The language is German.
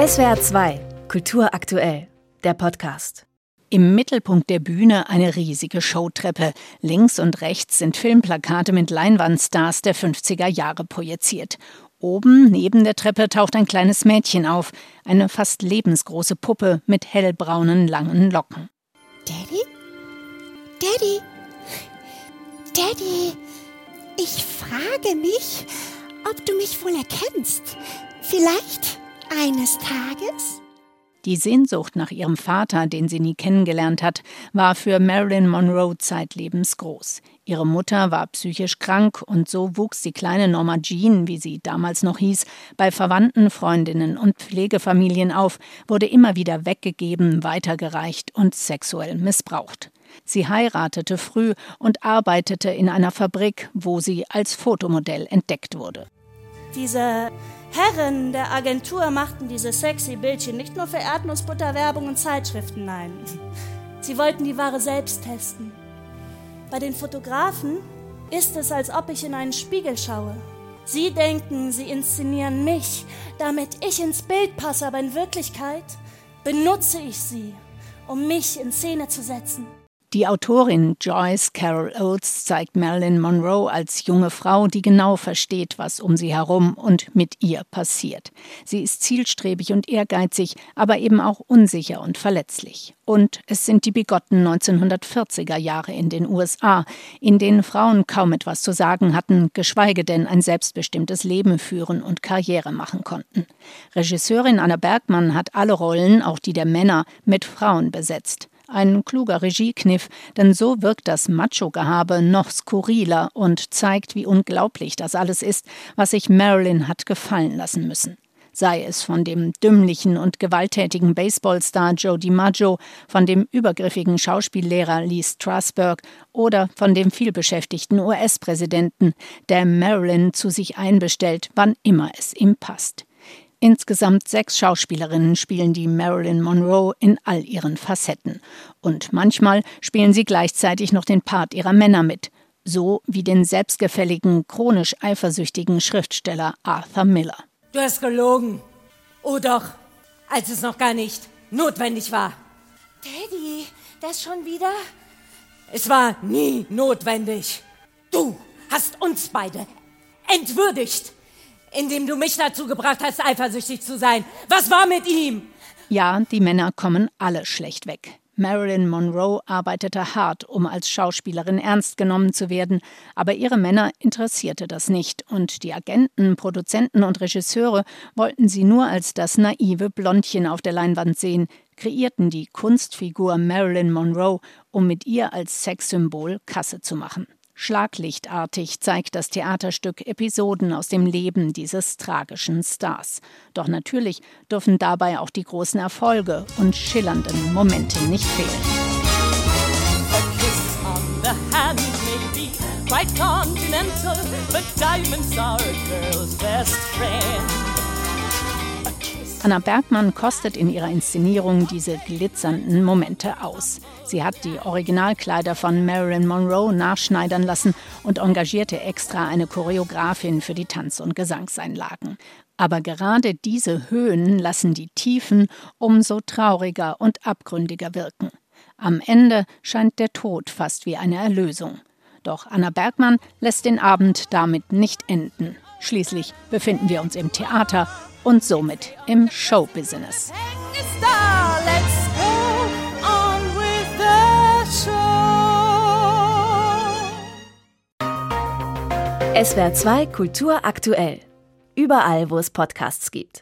SWR 2, Kultur aktuell, der Podcast. Im Mittelpunkt der Bühne eine riesige Showtreppe. Links und rechts sind Filmplakate mit Leinwandstars der 50er Jahre projiziert. Oben neben der Treppe taucht ein kleines Mädchen auf, eine fast lebensgroße Puppe mit hellbraunen langen Locken. Daddy? Daddy? Daddy? Ich frage mich, ob du mich wohl erkennst. Vielleicht eines Tages? Die Sehnsucht nach ihrem Vater, den sie nie kennengelernt hat, war für Marilyn Monroe zeitlebens groß. Ihre Mutter war psychisch krank und so wuchs die kleine Norma Jean, wie sie damals noch hieß, bei Verwandten, Freundinnen und Pflegefamilien auf, wurde immer wieder weggegeben, weitergereicht und sexuell missbraucht. Sie heiratete früh und arbeitete in einer Fabrik, wo sie als Fotomodell entdeckt wurde. Diese Herren der Agentur machten diese sexy Bildchen nicht nur für Erdnussbutterwerbung und Zeitschriften, nein. Sie wollten die Ware selbst testen. Bei den Fotografen ist es, als ob ich in einen Spiegel schaue. Sie denken, sie inszenieren mich, damit ich ins Bild passe, aber in Wirklichkeit benutze ich sie, um mich in Szene zu setzen. Die Autorin Joyce Carol Oates zeigt Marilyn Monroe als junge Frau, die genau versteht, was um sie herum und mit ihr passiert. Sie ist zielstrebig und ehrgeizig, aber eben auch unsicher und verletzlich. Und es sind die bigotten 1940er Jahre in den USA, in denen Frauen kaum etwas zu sagen hatten, geschweige denn ein selbstbestimmtes Leben führen und Karriere machen konnten. Regisseurin Anna Bergmann hat alle Rollen, auch die der Männer, mit Frauen besetzt. Ein kluger Regiekniff, denn so wirkt das Macho-Gehabe noch skurriler und zeigt, wie unglaublich das alles ist, was sich Marilyn hat gefallen lassen müssen. Sei es von dem dümmlichen und gewalttätigen Baseballstar Joe DiMaggio, von dem übergriffigen Schauspiellehrer Lee Strasberg oder von dem vielbeschäftigten US-Präsidenten, der Marilyn zu sich einbestellt, wann immer es ihm passt. Insgesamt sechs Schauspielerinnen spielen die Marilyn Monroe in all ihren Facetten. Und manchmal spielen sie gleichzeitig noch den Part ihrer Männer mit, so wie den selbstgefälligen, chronisch eifersüchtigen Schriftsteller Arthur Miller. Du hast gelogen. Oh doch, als es noch gar nicht notwendig war. Daddy, das schon wieder? Es war nie notwendig. Du hast uns beide entwürdigt indem du mich dazu gebracht hast, eifersüchtig zu sein. Was war mit ihm? Ja, die Männer kommen alle schlecht weg. Marilyn Monroe arbeitete hart, um als Schauspielerin ernst genommen zu werden, aber ihre Männer interessierte das nicht, und die Agenten, Produzenten und Regisseure wollten sie nur als das naive Blondchen auf der Leinwand sehen, kreierten die Kunstfigur Marilyn Monroe, um mit ihr als Sexsymbol Kasse zu machen. Schlaglichtartig zeigt das Theaterstück Episoden aus dem Leben dieses tragischen Stars. Doch natürlich dürfen dabei auch die großen Erfolge und schillernden Momente nicht fehlen. Anna Bergmann kostet in ihrer Inszenierung diese glitzernden Momente aus. Sie hat die Originalkleider von Marilyn Monroe nachschneidern lassen und engagierte extra eine Choreografin für die Tanz- und Gesangseinlagen. Aber gerade diese Höhen lassen die Tiefen umso trauriger und abgründiger wirken. Am Ende scheint der Tod fast wie eine Erlösung. Doch Anna Bergmann lässt den Abend damit nicht enden. Schließlich befinden wir uns im Theater und somit im Showbusiness. SWR 2 Kultur aktuell. Überall, wo es Podcasts gibt.